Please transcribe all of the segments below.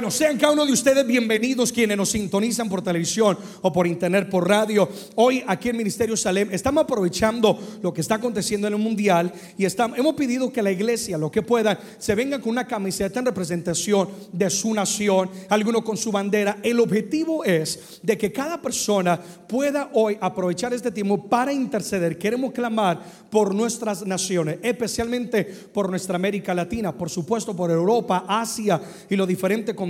Bueno, sean cada uno de ustedes bienvenidos quienes nos sintonizan por televisión o por internet, por radio. Hoy aquí en Ministerio Salem estamos aprovechando lo que está aconteciendo en el mundial y estamos, hemos pedido que la iglesia, lo que pueda, se venga con una camiseta en representación de su nación, alguno con su bandera. El objetivo es de que cada persona pueda hoy aprovechar este tiempo para interceder. Queremos clamar por nuestras naciones, especialmente por nuestra América Latina, por supuesto por Europa, Asia y los diferentes continentes,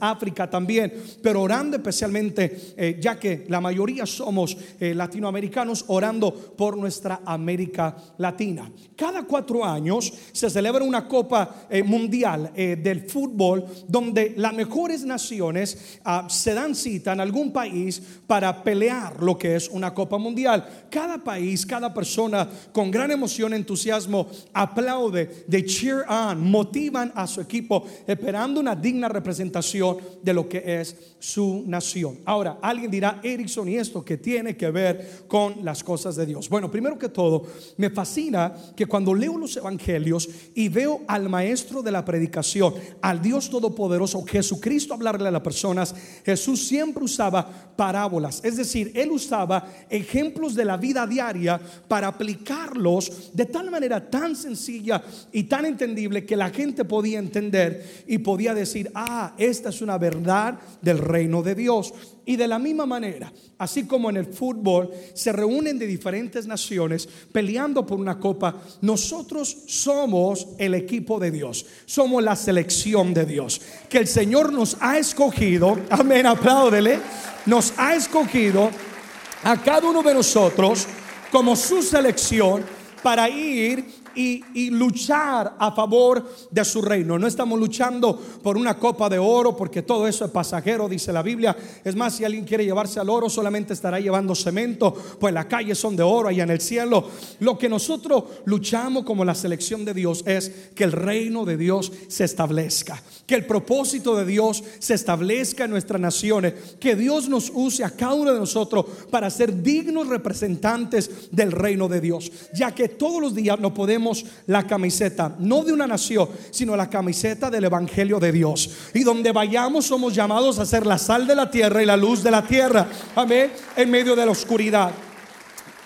África también, pero orando especialmente, eh, ya que la mayoría somos eh, latinoamericanos, orando por nuestra América Latina. Cada cuatro años se celebra una Copa eh, Mundial del fútbol donde las mejores naciones ah, se dan cita en algún país para pelear lo que es una Copa Mundial. Cada país, cada persona con gran emoción, entusiasmo, aplaude, de cheer on, motivan a su equipo esperando una digna representación de lo que es su nación. Ahora, alguien dirá, Erickson, ¿y esto que tiene que ver con las cosas de Dios? Bueno, primero que todo, me fascina que cuando leo los evangelios y veo al maestro de la predicación, al Dios Todopoderoso, Jesucristo hablarle a las personas, Jesús siempre usaba parábolas, es decir, él usaba ejemplos de la vida diaria para aplicarlos de tal manera tan sencilla y tan entendible que la gente podía entender y podía decir, ah, esta es una verdad del reino de Dios. Y de la misma manera, así como en el fútbol se reúnen de diferentes naciones peleando por una copa, nosotros somos el equipo de Dios, somos la selección de Dios, que el Señor nos ha escogido, amén, apláudele, nos ha escogido a cada uno de nosotros como su selección para ir y, luchar a favor de su reino. No estamos luchando por una copa de oro porque todo eso es pasajero, dice la Biblia. Es más, si alguien quiere llevarse al oro, solamente estará llevando cemento, pues las calles son de oro allá en el cielo. Lo que nosotros luchamos como la selección de Dios es que el reino de Dios se establezca, que el propósito de Dios se establezca en nuestras naciones, que Dios nos use a cada uno de nosotros para ser dignos representantes del reino de Dios, ya que todos los días no podemos la camiseta, no de una nación, sino la camiseta del Evangelio de Dios. Y donde vayamos somos llamados a ser la sal de la tierra y la luz de la tierra. Amén. En medio de la oscuridad.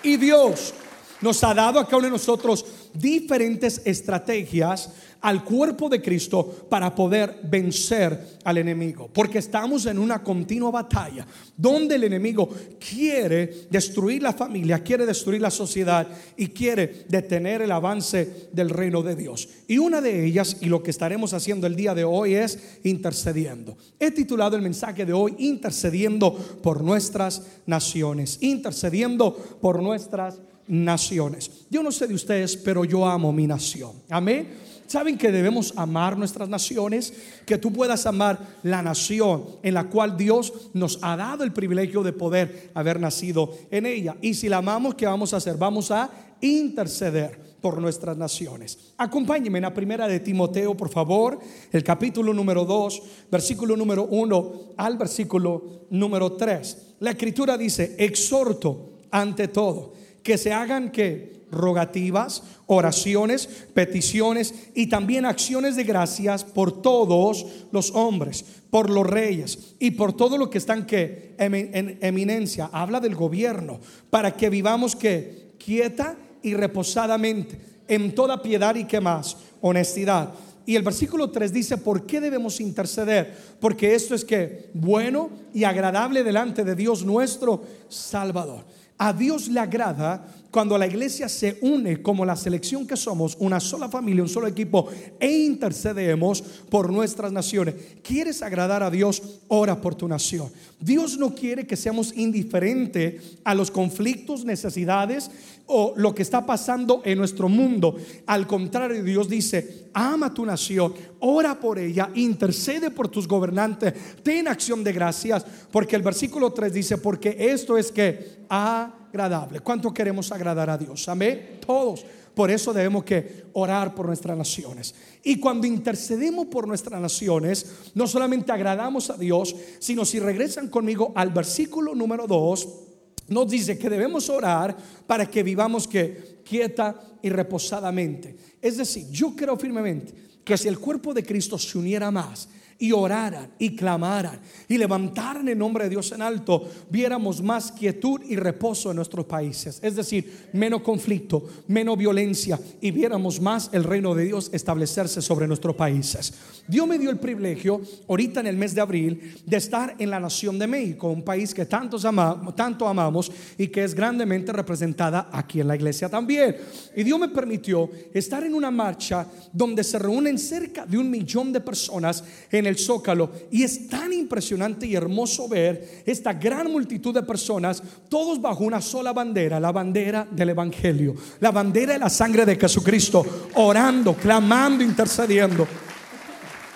Y Dios nos ha dado a cada uno de nosotros diferentes estrategias al cuerpo de Cristo para poder vencer al enemigo. Porque estamos en una continua batalla donde el enemigo quiere destruir la familia, quiere destruir la sociedad y quiere detener el avance del reino de Dios. Y una de ellas, y lo que estaremos haciendo el día de hoy es intercediendo. He titulado el mensaje de hoy, intercediendo por nuestras naciones, intercediendo por nuestras naciones. Yo no sé de ustedes, pero yo amo mi nación. Amén. ¿Saben que debemos amar nuestras naciones? Que tú puedas amar la nación en la cual Dios nos ha dado el privilegio de poder haber nacido en ella. Y si la amamos, ¿qué vamos a hacer? Vamos a interceder por nuestras naciones. Acompáñenme en la primera de Timoteo, por favor, el capítulo número 2, versículo número 1 al versículo número 3. La escritura dice, exhorto ante todo que se hagan que rogativas, oraciones, peticiones y también acciones de gracias por todos los hombres, por los reyes y por todo lo que están que en eminencia. Habla del gobierno para que vivamos que quieta y reposadamente en toda piedad y que más, honestidad. Y el versículo 3 dice, ¿por qué debemos interceder? Porque esto es que bueno y agradable delante de Dios nuestro Salvador. A Dios le agrada cuando la iglesia se une como la selección que somos, una sola familia, un solo equipo, e intercedemos por nuestras naciones. ¿Quieres agradar a Dios? Ora por tu nación. Dios no quiere que seamos indiferentes a los conflictos, necesidades o lo que está pasando en nuestro mundo. Al contrario, Dios dice, ama tu nación, ora por ella, intercede por tus gobernantes, ten acción de gracias, porque el versículo 3 dice, porque esto es que agradable. ¿Cuánto queremos agradar a Dios? Amén. Todos. Por eso debemos que orar por nuestras naciones. Y cuando intercedemos por nuestras naciones, no solamente agradamos a Dios, sino si regresan conmigo al versículo número 2, nos dice que debemos orar para que vivamos que quieta y reposadamente. Es decir, yo creo firmemente que si el cuerpo de Cristo se uniera más y oraran y clamaran y levantaran el nombre de Dios en alto, viéramos más quietud y reposo en nuestros países. Es decir, menos conflicto, menos violencia y viéramos más el reino de Dios establecerse sobre nuestros países. Dios me dio el privilegio, ahorita en el mes de abril, de estar en la nación de México, un país que tantos amamos, tanto amamos y que es grandemente representada aquí en la iglesia también. Y Dios me permitió estar en una marcha donde se reúnen cerca de un millón de personas en el Zócalo. Y es tan impresionante y hermoso ver esta gran multitud de personas, todos bajo una sola bandera, la bandera del Evangelio, la bandera de la sangre de Jesucristo, orando, clamando, intercediendo.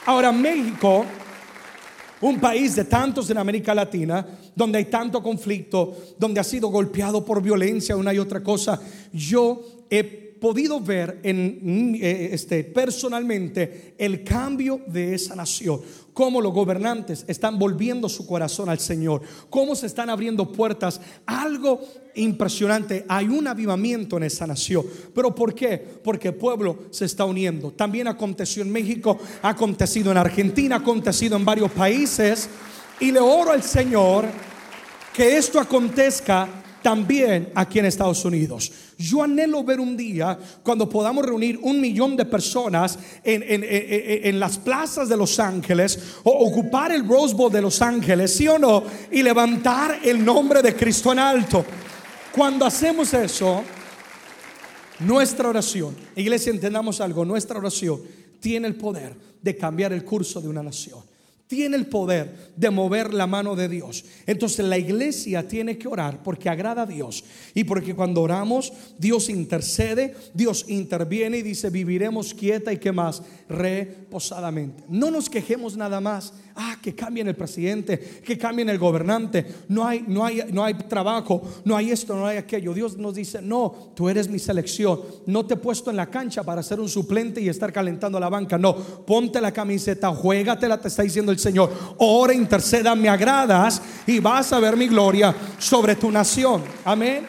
Ahora México un país de tantos en América Latina, donde hay tanto conflicto, donde ha sido golpeado por violencia, una y otra cosa. Yo he podido ver en, eh, este, personalmente el cambio de esa nación, cómo los gobernantes están volviendo su corazón al Señor, cómo se están abriendo puertas, algo impresionante, hay un avivamiento en esa nación. ¿Pero por qué? Porque el pueblo se está uniendo. También aconteció en México, ha acontecido en Argentina, ha acontecido en varios países, y le oro al Señor que esto acontezca también aquí en Estados Unidos. Yo anhelo ver un día cuando podamos reunir un millón de personas en, las plazas de Los Ángeles o ocupar el Rose Bowl de Los Ángeles, sí o no, y levantar el nombre de Cristo en alto. Cuando hacemos eso, nuestra oración, iglesia, entendamos algo, nuestra oración tiene el poder de cambiar el curso de una nación tiene el poder de mover la mano de Dios. Entonces la iglesia tiene que orar porque agrada a Dios. Y porque cuando oramos, Dios intercede, Dios interviene y dice, viviremos quieta y que más, reposadamente. No nos quejemos nada más. Ah, que cambien el presidente, que cambien el gobernante. No hay, no hay, no hay trabajo, no hay esto, no hay aquello. Dios nos dice, no, tú eres mi selección. No te he puesto en la cancha para ser un suplente y estar calentando la banca. No, ponte la camiseta, juégatela, te está diciendo el Señor. Ora, interceda, me agradas y vas a ver mi gloria sobre tu nación. Amén.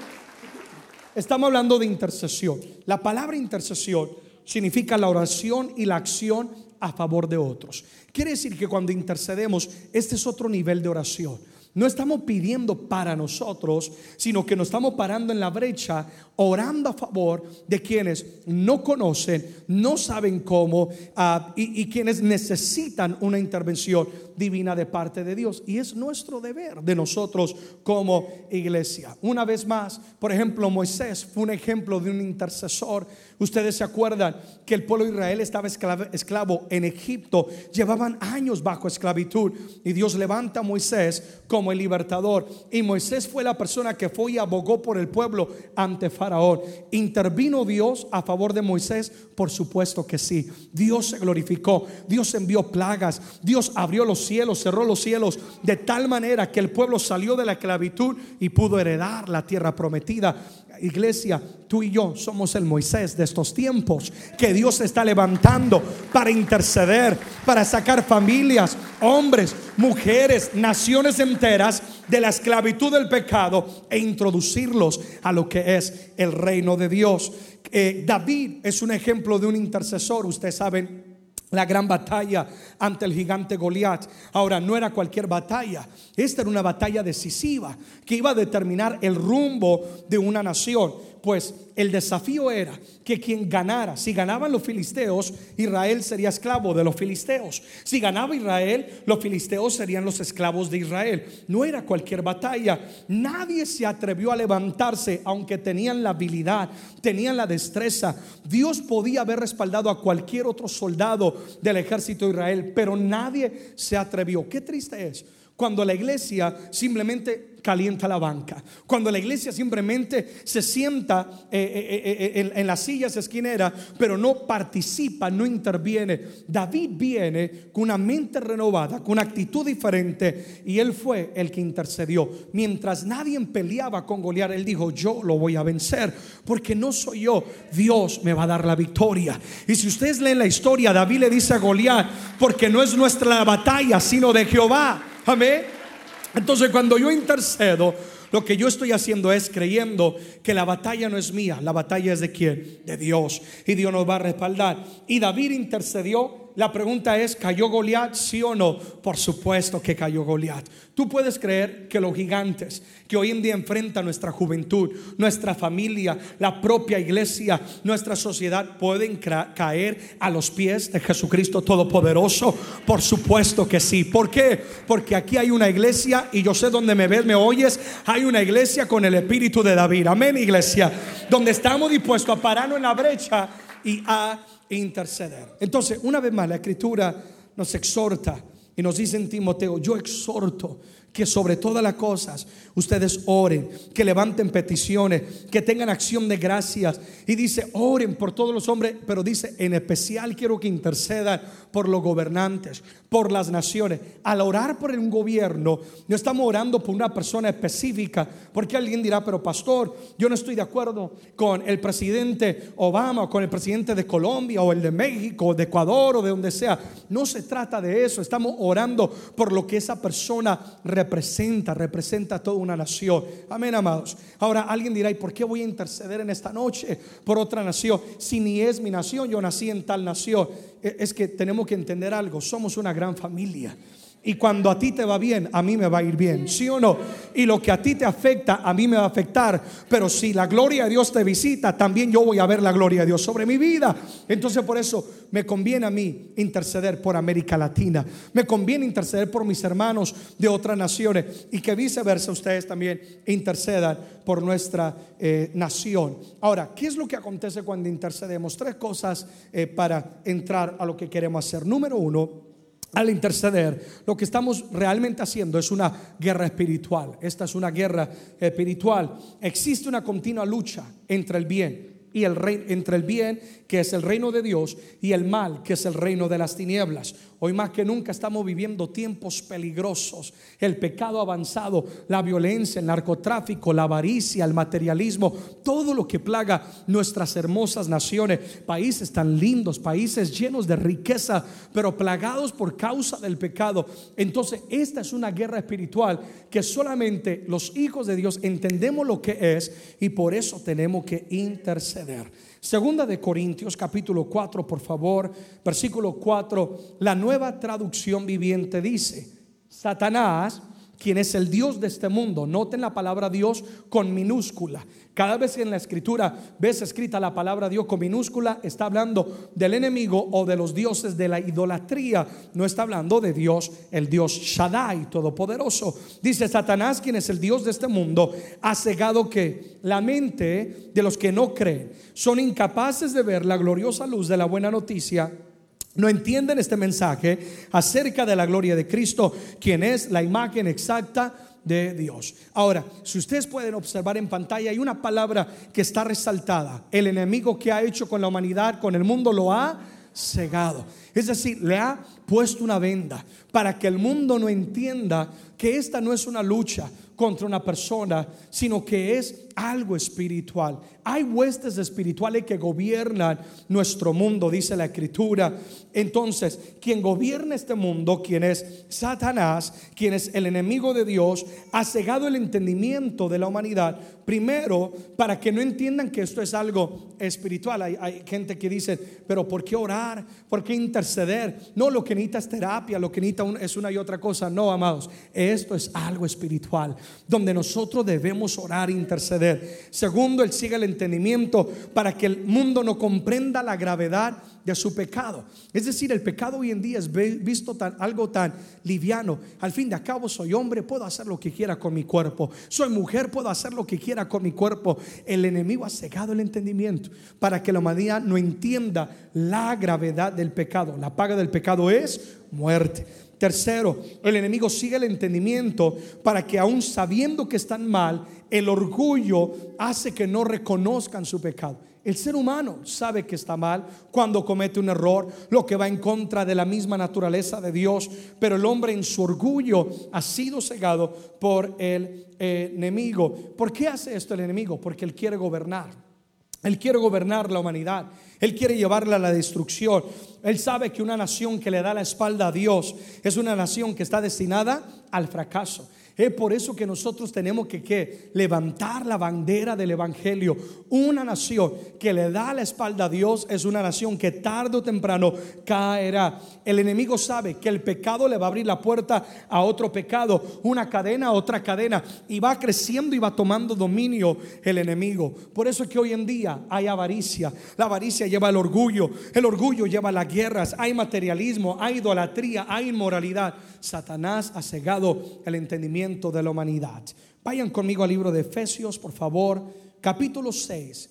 Estamos hablando de intercesión. La palabra intercesión significa la oración y la acción a favor de otros. Quiere decir que cuando intercedemos, este es otro nivel de oración. No estamos pidiendo para nosotros, sino que nos estamos parando en la brecha, orando a favor de quienes no conocen, no saben cómo ah, y, y, quienes necesitan una intervención divina de parte de Dios. Y es nuestro deber de nosotros como iglesia. Una vez más, por ejemplo, Moisés fue un ejemplo de un intercesor. Ustedes se acuerdan que el pueblo de Israel estaba esclavo en Egipto, llevaban años bajo esclavitud y Dios levanta a Moisés como el libertador. Y Moisés fue la persona que fue y abogó por el pueblo ante Faraón. ¿Intervino Dios a favor de Moisés? Por supuesto que sí. Dios se glorificó. Dios envió plagas. Dios abrió los cielos, cerró los cielos de tal manera que el pueblo salió de la esclavitud y pudo heredar la tierra prometida. Iglesia, tú y yo somos el Moisés de estos tiempos que Dios está levantando para interceder, para sacar familias, hombres, mujeres, naciones enteras de la esclavitud del pecado e introducirlos a lo que es el reino de Dios. Eh, David es un ejemplo de un intercesor, ustedes saben la gran batalla ante el gigante Goliat. Ahora, no era cualquier batalla, esta era una batalla decisiva que iba a determinar el rumbo de una nación pues el desafío era que quien ganara, si ganaban los filisteos, Israel sería esclavo de los filisteos. Si ganaba Israel, los filisteos serían los esclavos de Israel. No era cualquier batalla. Nadie se atrevió a levantarse, aunque tenían la habilidad, tenían la destreza. Dios podía haber respaldado a cualquier otro soldado del ejército de Israel, pero nadie se atrevió. Qué triste es cuando la iglesia simplemente calienta la banca. Cuando la iglesia simplemente se sienta eh, eh, eh, en, las sillas esquineras, pero no participa, no interviene. David viene con una mente renovada, con una actitud diferente, y él fue el que intercedió. Mientras nadie peleaba con Goliat, él dijo, yo lo voy a vencer, porque no soy yo, Dios me va a dar la victoria. Y si ustedes leen la historia, David le dice a Goliat, porque no es nuestra batalla, sino de Jehová. Amén. Entonces cuando yo intercedo, lo que yo estoy haciendo es creyendo que la batalla no es mía, la batalla es de quién? De Dios. Y Dios nos va a respaldar. Y David intercedió la pregunta es, ¿cayó Goliat? ¿Sí o no? Por supuesto que cayó Goliat. Tú puedes creer que los gigantes que hoy en día enfrentan nuestra juventud, nuestra familia, la propia iglesia, nuestra sociedad, pueden caer a los pies de Jesucristo Todopoderoso. Por supuesto que sí. ¿Por qué? Porque aquí hay una iglesia y yo sé dónde me ves, me oyes. Hay una iglesia con el espíritu de David. Amén, iglesia. Donde estamos dispuestos a pararnos en la brecha y a interceder. Entonces, una vez más, la escritura nos exhorta y nos dice en Timoteo, yo exhorto que sobre todas las cosas ustedes oren, que levanten peticiones, que tengan acción de gracias. Y dice, oren por todos los hombres, pero dice, en especial quiero que intercedan por los gobernantes, por las naciones. Al orar por un gobierno, no estamos orando por una persona específica, porque alguien dirá, pero pastor, yo no estoy de acuerdo con el presidente Obama o con el presidente de Colombia o el de México o de Ecuador o de donde sea. No se trata de eso, estamos orando por lo que esa persona representa, representa a toda una nación. Amén, amados. Ahora alguien dirá, ¿y por qué voy a interceder en esta noche por otra nación? Si ni es mi nación, yo nací en tal nación. E, es que tenemos que entender algo, somos una gran familia. Y cuando a ti te va bien, a mí me va a ir bien, ¿sí o no? Y lo que a ti te afecta, a mí me va a afectar. Pero si la gloria de Dios te visita, también yo voy a ver la gloria de Dios sobre mi vida. Entonces por eso me conviene a mí interceder por América Latina. Me conviene interceder por mis hermanos de otras naciones. Y que viceversa ustedes también intercedan por nuestra eh, nación. Ahora, ¿qué es lo que acontece cuando intercedemos? Tres cosas eh, para entrar a lo que queremos hacer. Número uno al interceder, lo que estamos realmente haciendo es una guerra espiritual. Esta es una guerra espiritual. Existe una continua lucha entre el bien y el rey, entre el bien, que es el reino de Dios, y el mal, que es el reino de las tinieblas. Hoy más que nunca estamos viviendo tiempos peligrosos. El pecado avanzado, la violencia, el narcotráfico, la avaricia, el materialismo, todo lo que plaga nuestras hermosas naciones, países tan lindos, países llenos de riqueza, pero plagados por causa del pecado. Entonces, esta es una guerra espiritual que solamente los hijos de Dios entendemos lo que es y por eso tenemos que interceder. Segunda de Corintios capítulo 4, por favor, versículo 4, la nueva traducción viviente dice, Satanás quien es el Dios de este mundo. Noten la palabra Dios con minúscula. Cada vez que en la escritura ves escrita la palabra Dios con minúscula, está hablando del enemigo o de los dioses de la idolatría. No está hablando de Dios, el Dios Shaddai, todopoderoso. Dice Satanás, quien es el Dios de este mundo, ha cegado que la mente de los que no creen son incapaces de ver la gloriosa luz de la buena noticia no entienden este mensaje acerca de la gloria de Cristo, quien es la imagen exacta de Dios. Ahora, si ustedes pueden observar en pantalla, hay una palabra que está resaltada. El enemigo que ha hecho con la humanidad, con el mundo, lo ha cegado. Es decir, le ha puesto una venda para que el mundo no entienda que esta no es una lucha contra una persona, sino que es algo espiritual. Hay huestes espirituales que gobiernan nuestro mundo, dice la escritura. Entonces, quien gobierna este mundo, quien es Satanás, quien es el enemigo de Dios, ha cegado el entendimiento de la humanidad. Primero, para que no entiendan que esto es algo espiritual. Hay, gente que dice, pero ¿por qué orar? ¿Por qué interceder? No, lo que necesita es terapia, lo que necesita es una y otra cosa. No, amados, esto es algo espiritual, donde nosotros debemos orar e interceder. Segundo, Él sigue el entendimiento para que el mundo no comprenda la gravedad de su pecado. Es decir, el pecado hoy en día es visto tan, algo tan liviano. Al fin de cabo, soy hombre, puedo hacer lo que quiera con mi cuerpo. Soy mujer, puedo hacer lo que quiera con mi cuerpo. El enemigo ha cegado el entendimiento para que la humanidad no entienda la gravedad del pecado. La paga del pecado es muerte. Tercero, el enemigo sigue el entendimiento para que aún sabiendo que están mal, el orgullo hace que no reconozcan su pecado. El ser humano sabe que está mal cuando comete un error, lo que va en contra de la misma naturaleza de Dios, pero el hombre en su orgullo ha sido cegado por el enemigo. ¿Por qué hace esto el enemigo? Porque él quiere gobernar. Él quiere gobernar la humanidad. Él quiere llevarla a la destrucción. Él sabe que una nación que le da la espalda a Dios es una nación que está destinada al fracaso. Es por eso que nosotros tenemos que, levantar la bandera del Evangelio. Una nación que le da la espalda a Dios es una nación que tarde o temprano caerá. El enemigo sabe que el pecado le va a abrir la puerta a otro pecado, una cadena a otra cadena, y va creciendo y va tomando dominio el enemigo. Por eso es que hoy en día hay avaricia. La avaricia lleva el orgullo, el orgullo lleva las guerras, hay materialismo, hay idolatría, hay inmoralidad. Satanás ha cegado el entendimiento de la humanidad. Vayan conmigo al libro de Efesios, por favor, capítulo 6,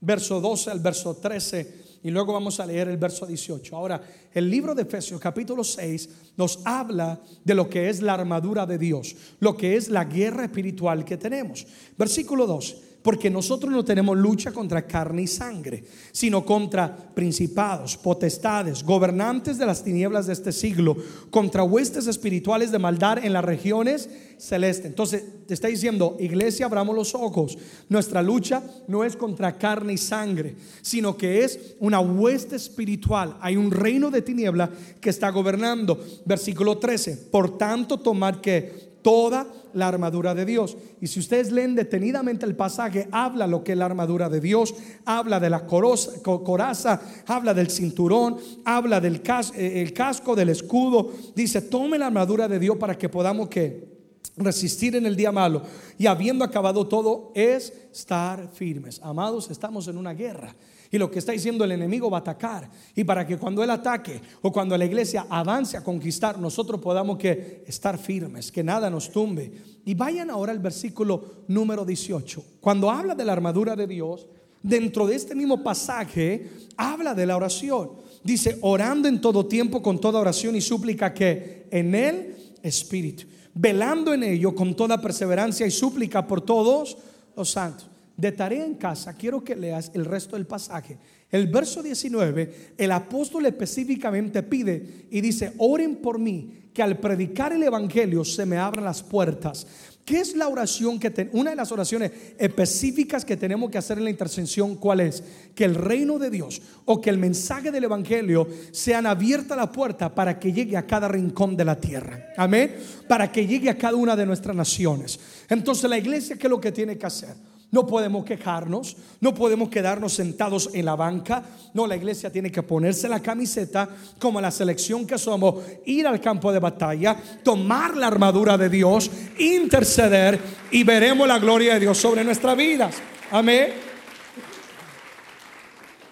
verso 12 al verso 13, y luego vamos a leer el verso 18. Ahora, el libro de Efesios, capítulo 6, nos habla de lo que es la armadura de Dios, lo que es la guerra espiritual que tenemos. Versículo 2. Porque nosotros no tenemos lucha contra carne y sangre, sino contra principados, potestades, gobernantes de las tinieblas de este siglo, contra huestes espirituales de maldad en las regiones celestes. Entonces, te está diciendo, iglesia, abramos los ojos. Nuestra lucha no es contra carne y sangre, sino que es una hueste espiritual. Hay un reino de tiniebla que está gobernando. Versículo 13. Por tanto, tomar que toda la armadura de Dios. Y si ustedes leen detenidamente el pasaje, habla lo que es la armadura de Dios, habla de la coraza, habla del cinturón, habla del eh, casco, del escudo. Dice, tome la armadura de Dios para que podamos que resistir en el día malo y habiendo acabado todo es estar firmes. Amados, estamos en una guerra. Y lo que está diciendo el enemigo va a atacar. Y para que cuando él ataque o cuando la iglesia avance a conquistar, nosotros podamos que estar firmes, que nada nos tumbe. Y vayan ahora al versículo número 18. Cuando habla de la armadura de Dios, dentro de este mismo pasaje, habla de la oración. Dice, orando en todo tiempo con toda oración y súplica que en el Espíritu, velando en ello con toda perseverancia y súplica por todos los santos de tarea en casa, quiero que leas el resto del pasaje. El verso 19, el apóstol específicamente pide y dice, oren por mí, que al predicar el Evangelio se me abran las puertas. ¿Qué es la oración que una de las oraciones específicas que tenemos que hacer en la intercesión? ¿Cuál es? Que el reino de Dios o que el mensaje del Evangelio sean abierta la puerta para que llegue a cada rincón de la tierra. Amén. Para que llegue a cada una de nuestras naciones. Entonces la iglesia, ¿qué es lo que tiene que hacer? No podemos quejarnos, no podemos quedarnos sentados en la banca. No, la iglesia tiene que ponerse la camiseta como la selección que somos, ir al campo de batalla, tomar la armadura de Dios, interceder y veremos la gloria de Dios sobre nuestras vidas. Amén.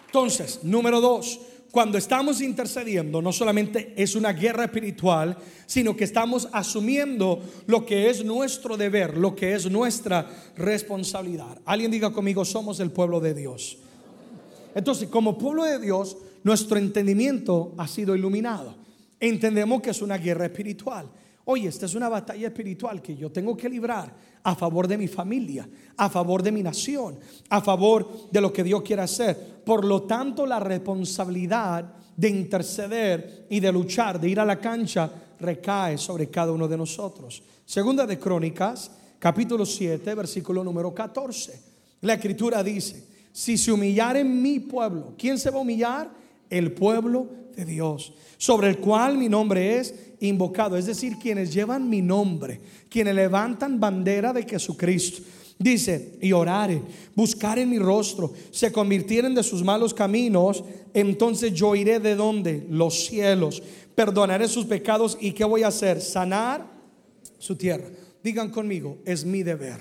Entonces, número dos, cuando estamos intercediendo, no solamente es una guerra espiritual, sino que estamos asumiendo lo que es nuestro deber, lo que es nuestra responsabilidad. Alguien diga conmigo, somos el pueblo de Dios. Entonces, como pueblo de Dios, nuestro entendimiento ha sido iluminado. Entendemos que es una guerra espiritual. Oye, esta es una batalla espiritual que yo tengo que librar a favor de mi familia, a favor de mi nación, a favor de lo que Dios quiere hacer. Por lo tanto, la responsabilidad de interceder y de luchar, de ir a la cancha, recae sobre cada uno de nosotros. Segunda de Crónicas, capítulo 7, versículo número 14. La escritura dice, si se humillare mi pueblo, ¿quién se va a humillar? El pueblo de Dios, sobre el cual mi nombre es invocado, es decir, quienes llevan mi nombre, quienes levantan bandera de Jesucristo. Dice, y orare, buscar en mi rostro, se convirtieren de sus malos caminos, entonces yo iré de donde? Los cielos, perdonaré sus pecados y ¿qué voy a hacer? Sanar su tierra. Digan conmigo, es mi deber.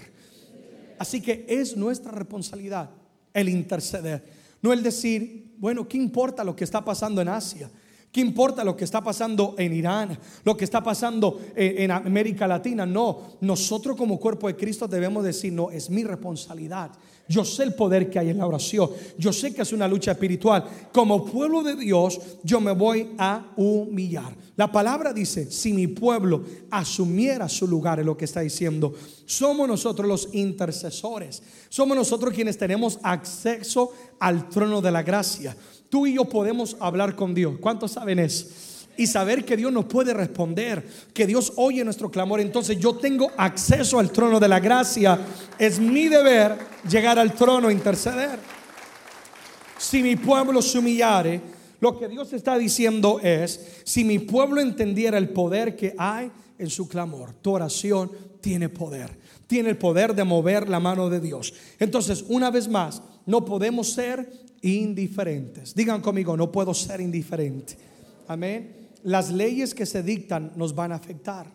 Así que es nuestra responsabilidad el interceder, no el decir, bueno, ¿qué importa lo que está pasando en Asia? ¿Qué importa lo que está pasando en Irán? Lo que está pasando en, América Latina. No, nosotros como cuerpo de Cristo debemos decir, no, es mi responsabilidad. Yo sé el poder que hay en la oración. Yo sé que es una lucha espiritual. Como pueblo de Dios, yo me voy a humillar. La palabra dice, si mi pueblo asumiera su lugar, en lo que está diciendo, somos nosotros los intercesores. Somos nosotros quienes tenemos acceso al trono de la gracia. Tú y yo podemos hablar con Dios. ¿Cuántos saben eso? Y saber que Dios nos puede responder, que Dios oye nuestro clamor. Entonces yo tengo acceso al trono de la gracia. Es mi deber llegar al trono e interceder. Si mi pueblo se humillare, Lo que Dios está diciendo es, si mi pueblo entendiera el poder que hay en su clamor, tu oración tiene poder, tiene el poder de mover la mano de Dios. Entonces, una vez más, no podemos ser indiferentes. Digan conmigo, no puedo ser indiferente. Amén. Las leyes que se dictan nos van a afectar.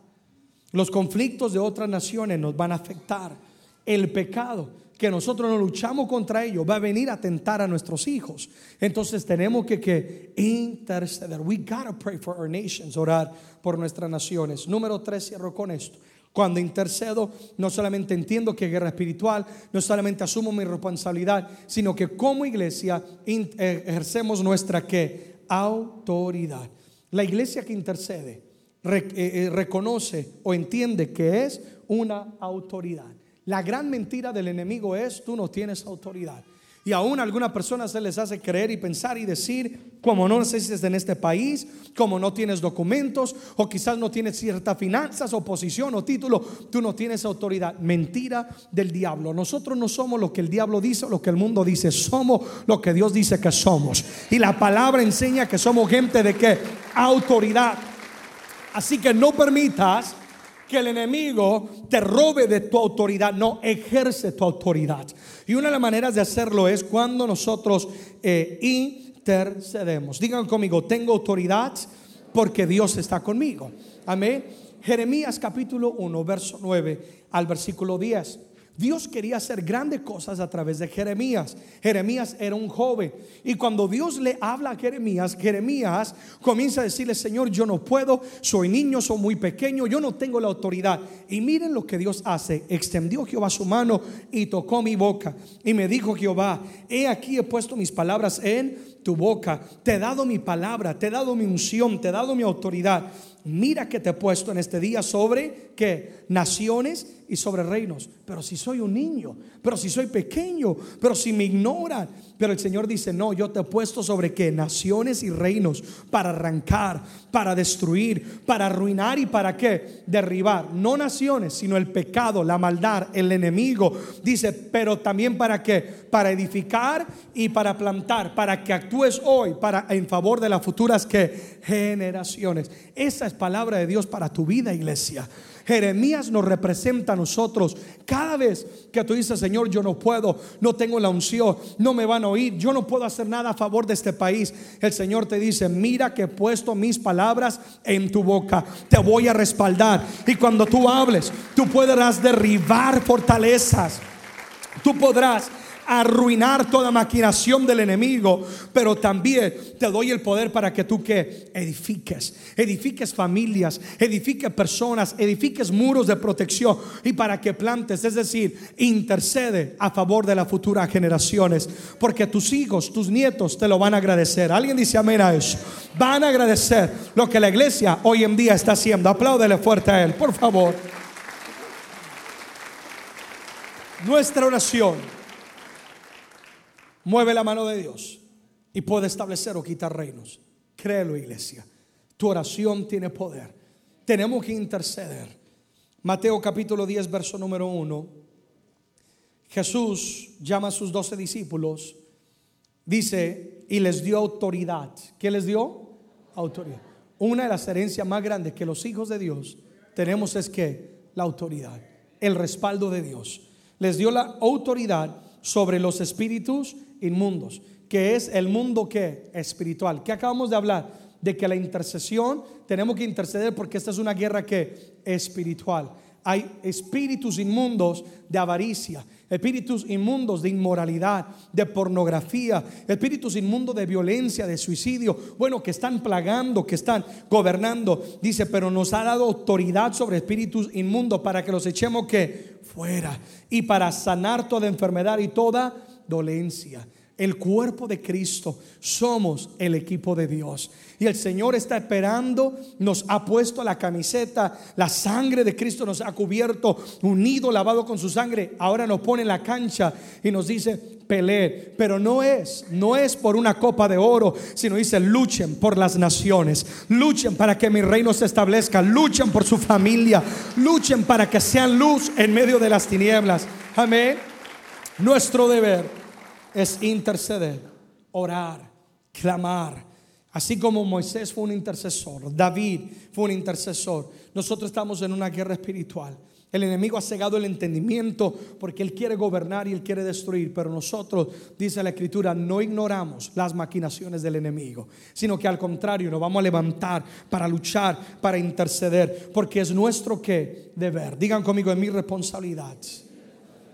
Los conflictos de otras naciones nos van a afectar. El pecado que nosotros no luchamos contra ello va a venir a tentar a nuestros hijos. Entonces tenemos que, que interceder. We gotta pray for our nations, orar por nuestras naciones. Número tres, cierro con esto. Cuando intercedo, no solamente entiendo que guerra espiritual, no solamente asumo mi responsabilidad, sino que como iglesia eh, ejercemos nuestra ¿qué? autoridad. La iglesia que intercede eh, eh, reconoce o entiende que es una autoridad. La gran mentira del enemigo es tú no tienes autoridad. Y aún a algunas personas se les hace creer y pensar y decir, como no necesitas en este país, como no tienes documentos, o quizás no tienes ciertas finanzas, o posición o título, tú no tienes autoridad. Mentira del diablo. Nosotros no somos lo que el diablo dice o lo que el mundo dice, somos lo que Dios dice que somos. Y la palabra enseña que somos gente de qué? Autoridad. Así que no permitas que el enemigo te robe de tu autoridad, no ejerce tu autoridad. Y una de las maneras de hacerlo es cuando nosotros eh, intercedemos. Digan conmigo, tengo autoridad porque Dios está conmigo. Amén. Jeremías capítulo 1, verso 9 al versículo 10. Dios quería hacer grandes cosas a través de Jeremías. Jeremías era un joven. Y cuando Dios le habla a Jeremías, Jeremías comienza a decirle, Señor, yo no puedo, soy niño, soy muy pequeño, yo no tengo la autoridad. Y miren lo que Dios hace. Extendió Jehová su mano y tocó mi boca. Y me dijo Jehová, he aquí he puesto mis palabras en tu boca. Te he dado mi palabra, te he dado mi unción, te he dado mi autoridad mira que te he puesto en este día sobre que naciones y sobre reinos. Pero si soy un niño, pero si soy pequeño, pero si me ignoran. Pero el Señor dice, no, yo te he puesto sobre que naciones y reinos para arrancar, para destruir, para arruinar y para qué? Derribar. No naciones, sino el pecado, la maldad, el enemigo. Dice, pero también para qué? Para edificar y para plantar, para que actúes hoy para en favor de las futuras generaciones. Esa es palabra de Dios para tu vida, iglesia. Jeremías nos representa a nosotros. Cada vez que tú dices, Señor, yo no puedo, no tengo la unción, no me van a oír, yo no puedo hacer nada a favor de este país, el Señor te dice, mira que he puesto mis palabras en tu boca, te voy a respaldar. Y cuando tú hables, tú podrás derribar fortalezas, tú podrás arruinar toda maquinación del enemigo, pero también te doy el poder para que tú que edifiques, edifiques familias, edifiques personas, edifiques muros de protección y para que plantes, es decir, intercede a favor de las futuras generaciones, porque tus hijos, tus nietos te lo van a agradecer. Alguien dice amén a eso. Van a agradecer lo que la iglesia hoy en día está haciendo. Apláudele fuerte a él, por favor. Nuestra oración mueve la mano de Dios y puede establecer o quitar reinos. Créelo, iglesia. Tu oración tiene poder. Tenemos que interceder. Mateo capítulo 10, verso número 1. Jesús llama a sus doce discípulos, dice, y les dio autoridad. ¿Qué les dio? Autoridad. Una de las herencias más grandes que los hijos de Dios tenemos es que la autoridad, el respaldo de Dios. Les dio la autoridad sobre los espíritus inmundos, que es el mundo que espiritual. Que acabamos de hablar de que la intercesión tenemos que interceder porque esta es una guerra que espiritual. Hay espíritus inmundos de avaricia, espíritus inmundos de inmoralidad, de pornografía, espíritus inmundos de violencia, de suicidio, bueno, que están plagando, que están gobernando. Dice, pero nos ha dado autoridad sobre espíritus inmundos para que los echemos que fuera y para sanar toda enfermedad y toda dolencia. El cuerpo de Cristo somos el equipo de Dios. Y el Señor está esperando, nos ha puesto la camiseta, la sangre de Cristo nos ha cubierto, unido, lavado con su sangre. Ahora nos pone en la cancha y nos dice, peleen. Pero no es, no es por una copa de oro, sino dice, luchen por las naciones, luchen para que mi reino se establezca, luchen por su familia, luchen para que sean luz en medio de las tinieblas. Amén. Nuestro deber es interceder, orar, clamar Así como Moisés fue un intercesor, David fue un intercesor, nosotros estamos en una guerra espiritual. El enemigo ha cegado el entendimiento porque él quiere gobernar y él quiere destruir, pero nosotros, dice la escritura, no ignoramos las maquinaciones del enemigo, sino que al contrario nos vamos a levantar para luchar, para interceder, porque es nuestro que deber. Digan conmigo, es mi responsabilidad.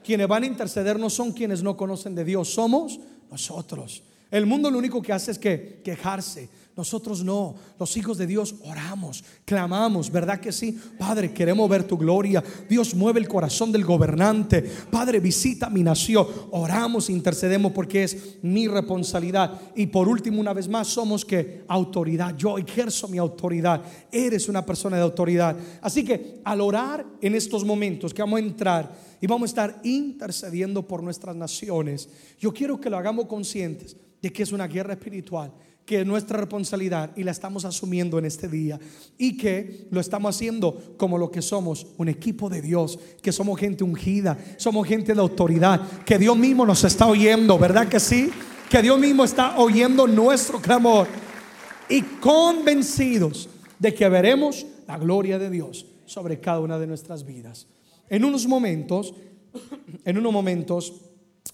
Quienes van a interceder no son quienes no conocen de Dios, somos nosotros. El mundo lo único que hace es que quejarse, nosotros no, los hijos de Dios oramos, clamamos, ¿verdad que sí? Padre, queremos ver tu gloria. Dios mueve el corazón del gobernante. Padre, visita mi nación. Oramos, intercedemos porque es mi responsabilidad. Y por último, una vez más, somos que autoridad. Yo ejerzo mi autoridad. Eres una persona de autoridad. Así que al orar en estos momentos que vamos a entrar y vamos a estar intercediendo por nuestras naciones, yo quiero que lo hagamos conscientes de que es una guerra espiritual que es nuestra responsabilidad y la estamos asumiendo en este día y que lo estamos haciendo como lo que somos, un equipo de Dios, que somos gente ungida, somos gente de autoridad, que Dios mismo nos está oyendo, ¿verdad que sí? Que Dios mismo está oyendo nuestro clamor y convencidos de que veremos la gloria de Dios sobre cada una de nuestras vidas. En unos momentos, en unos momentos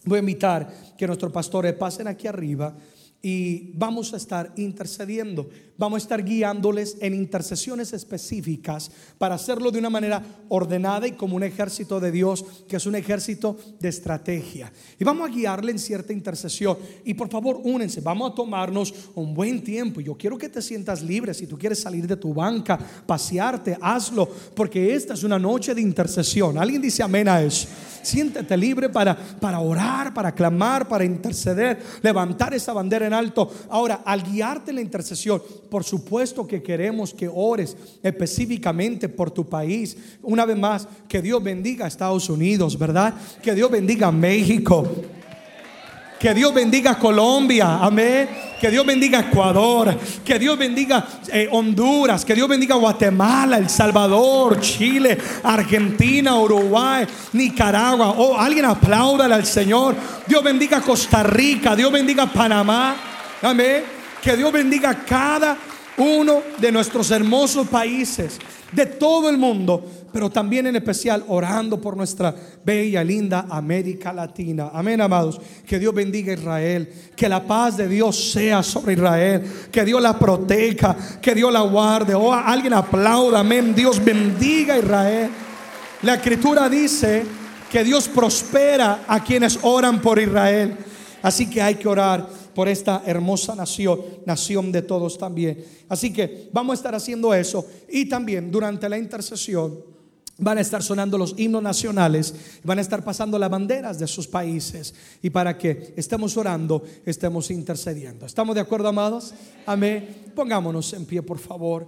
voy a invitar que nuestros pastores pasen aquí arriba y vamos a estar intercediendo. Vamos a estar guiándoles en intercesiones específicas para hacerlo de una manera ordenada y como un ejército de Dios, que es un ejército de estrategia. Y vamos a guiarle en cierta intercesión. Y por favor, únense, vamos a tomarnos un buen tiempo. Yo quiero que te sientas libre. Si tú quieres salir de tu banca, pasearte, hazlo, porque esta es una noche de intercesión. ¿Alguien dice amén a eso? Siéntete libre para, para orar, para clamar, para interceder, levantar esa bandera en alto. Ahora, al guiarte en la intercesión, por supuesto que queremos que ores específicamente por tu país. Una vez más, que Dios bendiga a Estados Unidos, ¿verdad? Que Dios bendiga a México. Que Dios bendiga Colombia, amén. Que Dios bendiga Ecuador, que Dios bendiga eh, Honduras, que Dios bendiga Guatemala, El Salvador, Chile, Argentina, Uruguay, Nicaragua. Oh, alguien apláudale al Señor. Dios bendiga Costa Rica, Dios bendiga Panamá, amén. Que Dios bendiga cada uno de nuestros hermosos países, de todo el mundo pero también en especial orando por nuestra bella, linda América Latina. Amén, amados. Que Dios bendiga a Israel, que la paz de Dios sea sobre Israel, que Dios la proteja, que Dios la guarde. Oh, alguien aplauda, amén. Dios bendiga a Israel. La escritura dice que Dios prospera a quienes oran por Israel. Así que hay que orar por esta hermosa nación, nación de todos también. Así que vamos a estar haciendo eso y también durante la intercesión van a estar sonando los himnos nacionales, van a estar pasando las banderas de sus países y para que estemos orando, estemos intercediendo. ¿Estamos de acuerdo, amados? Amén. Pongámonos en pie, por favor.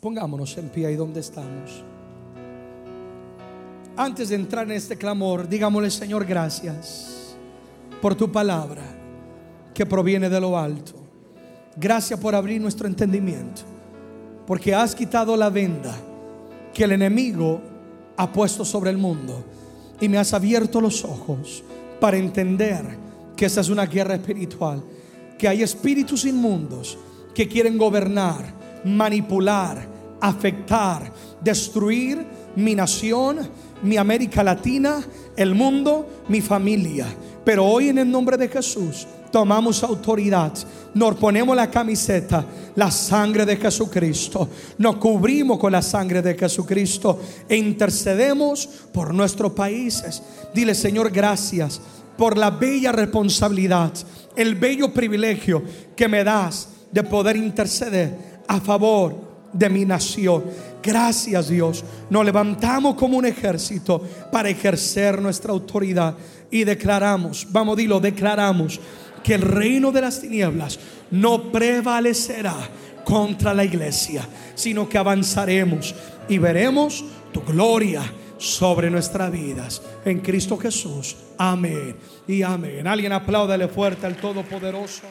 Pongámonos en pie ahí donde estamos. Antes de entrar en este clamor, digámosle, Señor, gracias por tu palabra que proviene de lo alto. Gracias por abrir nuestro entendimiento porque has quitado la venda que el enemigo ha puesto sobre el mundo y me has abierto los ojos para entender que esta es una guerra espiritual, que hay espíritus inmundos que quieren gobernar, manipular, afectar, destruir mi nación, mi América Latina, el mundo, mi familia. Pero hoy en el nombre de Jesús tomamos autoridad, nos ponemos la camiseta, la sangre de Jesucristo, nos cubrimos con la sangre de Jesucristo e intercedemos por nuestros países. Dile, Señor, gracias por la bella responsabilidad, el bello privilegio que me das de poder interceder a favor de mi nación. Gracias Dios. Nos levantamos como un ejército para ejercer nuestra autoridad y declaramos, vamos, dilo, declaramos que el reino de las tinieblas no prevalecerá contra la iglesia, sino que avanzaremos y veremos tu gloria sobre nuestras vidas. En Cristo Jesús. Amén y amén. Alguien apláudale fuerte al Todopoderoso.